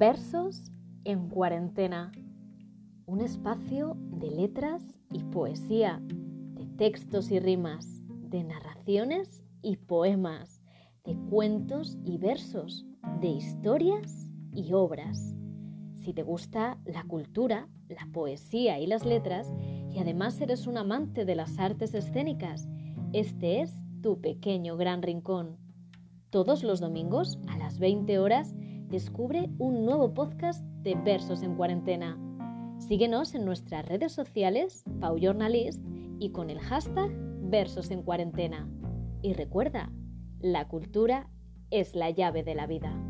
Versos en cuarentena. Un espacio de letras y poesía, de textos y rimas, de narraciones y poemas, de cuentos y versos, de historias y obras. Si te gusta la cultura, la poesía y las letras, y además eres un amante de las artes escénicas, este es tu pequeño gran rincón. Todos los domingos a las 20 horas descubre un nuevo podcast de Versos en Cuarentena. Síguenos en nuestras redes sociales, Pau Journalist, y con el hashtag Versos en Cuarentena. Y recuerda, la cultura es la llave de la vida.